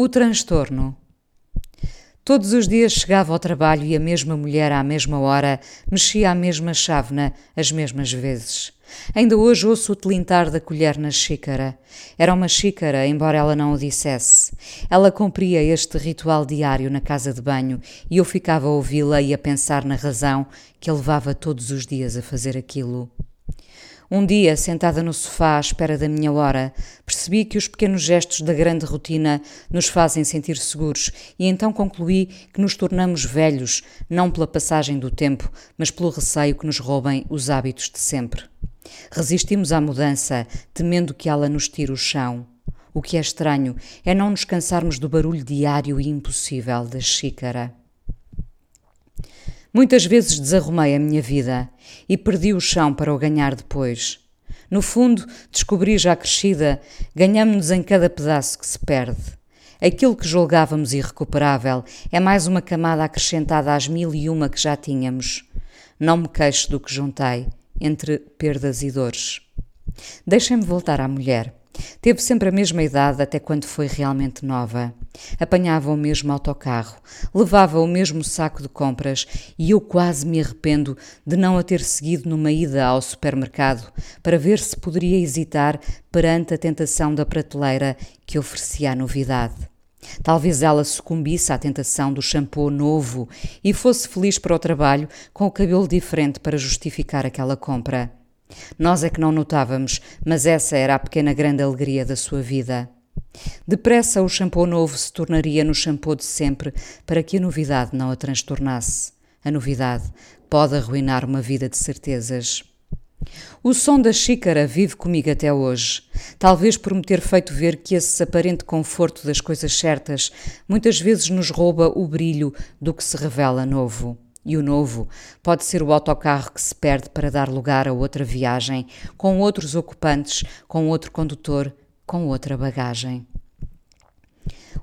O transtorno. Todos os dias chegava ao trabalho e a mesma mulher à mesma hora mexia a mesma chávena as mesmas vezes. Ainda hoje ouço o tilintar da colher na xícara. Era uma xícara, embora ela não o dissesse. Ela cumpria este ritual diário na casa de banho e eu ficava a ouvi-la e a pensar na razão que a levava todos os dias a fazer aquilo. Um dia, sentada no sofá à espera da minha hora, percebi que os pequenos gestos da grande rotina nos fazem sentir seguros e então concluí que nos tornamos velhos, não pela passagem do tempo, mas pelo receio que nos roubem os hábitos de sempre. Resistimos à mudança, temendo que ela nos tire o chão. O que é estranho é não nos cansarmos do barulho diário e impossível da xícara. Muitas vezes desarrumei a minha vida e perdi o chão para o ganhar depois. No fundo, descobri já crescida, ganhamos-nos em cada pedaço que se perde. Aquilo que julgávamos irrecuperável é mais uma camada acrescentada às mil e uma que já tínhamos. Não me queixo do que juntei, entre perdas e dores. Deixem-me voltar à mulher. Teve sempre a mesma idade até quando foi realmente nova. Apanhava o mesmo autocarro, levava o mesmo saco de compras e eu quase me arrependo de não a ter seguido numa ida ao supermercado para ver se poderia hesitar perante a tentação da prateleira que oferecia a novidade. Talvez ela sucumbisse à tentação do shampoo novo e fosse feliz para o trabalho com o cabelo diferente para justificar aquela compra. Nós é que não notávamos, mas essa era a pequena grande alegria da sua vida. Depressa o shampoo novo se tornaria no shampoo de sempre para que a novidade não a transtornasse. A novidade pode arruinar uma vida de certezas. O som da xícara vive comigo até hoje, talvez por me ter feito ver que esse aparente conforto das coisas certas muitas vezes nos rouba o brilho do que se revela novo. E o novo pode ser o autocarro que se perde para dar lugar a outra viagem, com outros ocupantes, com outro condutor, com outra bagagem.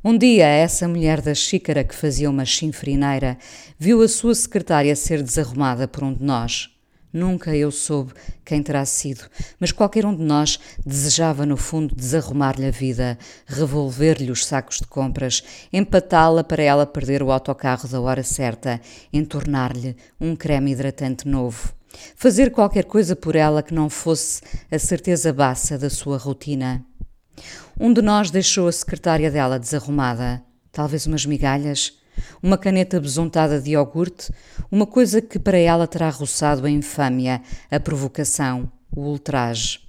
Um dia, essa mulher da xícara que fazia uma chinfrineira viu a sua secretária ser desarrumada por um de nós. Nunca eu soube quem terá sido, mas qualquer um de nós desejava, no fundo, desarrumar-lhe a vida, revolver-lhe os sacos de compras, empatá-la para ela perder o autocarro da hora certa, entornar-lhe um creme hidratante novo. Fazer qualquer coisa por ela que não fosse a certeza baça da sua rotina. Um de nós deixou a secretária dela desarrumada, talvez umas migalhas uma caneta besuntada de iogurte, uma coisa que para ela terá roçado a infâmia, a provocação, o ultraje.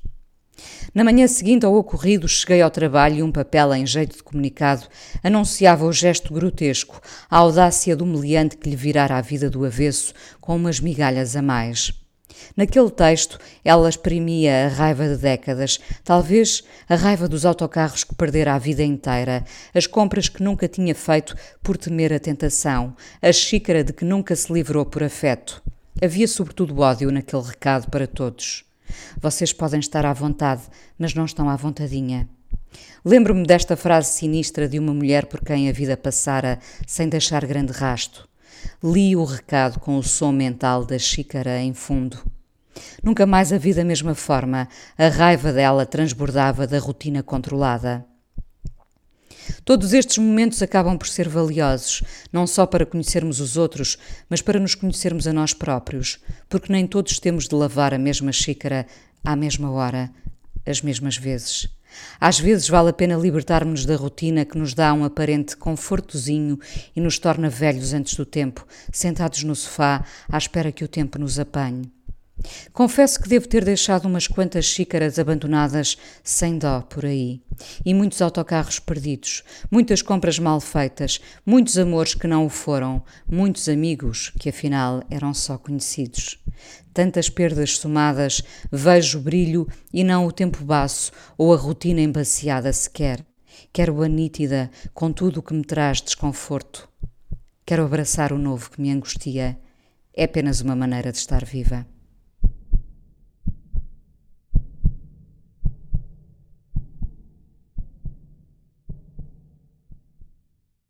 Na manhã seguinte ao ocorrido, cheguei ao trabalho e um papel em jeito de comunicado anunciava o gesto grotesco, a audácia do meliante que lhe virara a vida do avesso com umas migalhas a mais. Naquele texto, ela exprimia a raiva de décadas, talvez a raiva dos autocarros que perdera a vida inteira, as compras que nunca tinha feito por temer a tentação, a xícara de que nunca se livrou por afeto. Havia sobretudo ódio naquele recado para todos. Vocês podem estar à vontade, mas não estão à vontadinha. Lembro-me desta frase sinistra de uma mulher por quem a vida passara sem deixar grande rasto. Li o recado com o som mental da xícara em fundo. Nunca mais a vi da mesma forma, a raiva dela transbordava da rotina controlada. Todos estes momentos acabam por ser valiosos, não só para conhecermos os outros, mas para nos conhecermos a nós próprios, porque nem todos temos de lavar a mesma xícara à mesma hora, as mesmas vezes. Às vezes vale a pena libertarmos da rotina que nos dá um aparente confortozinho e nos torna velhos antes do tempo, sentados no sofá à espera que o tempo nos apanhe. Confesso que devo ter deixado umas quantas xícaras abandonadas sem dó por aí. E muitos autocarros perdidos, muitas compras mal feitas, muitos amores que não o foram, muitos amigos que afinal eram só conhecidos. Tantas perdas somadas, vejo o brilho e não o tempo baço ou a rotina embaciada sequer. Quero a nítida com tudo o que me traz desconforto. Quero abraçar o novo que me angustia. É apenas uma maneira de estar viva.